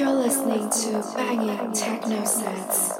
You're listening to banging techno sets.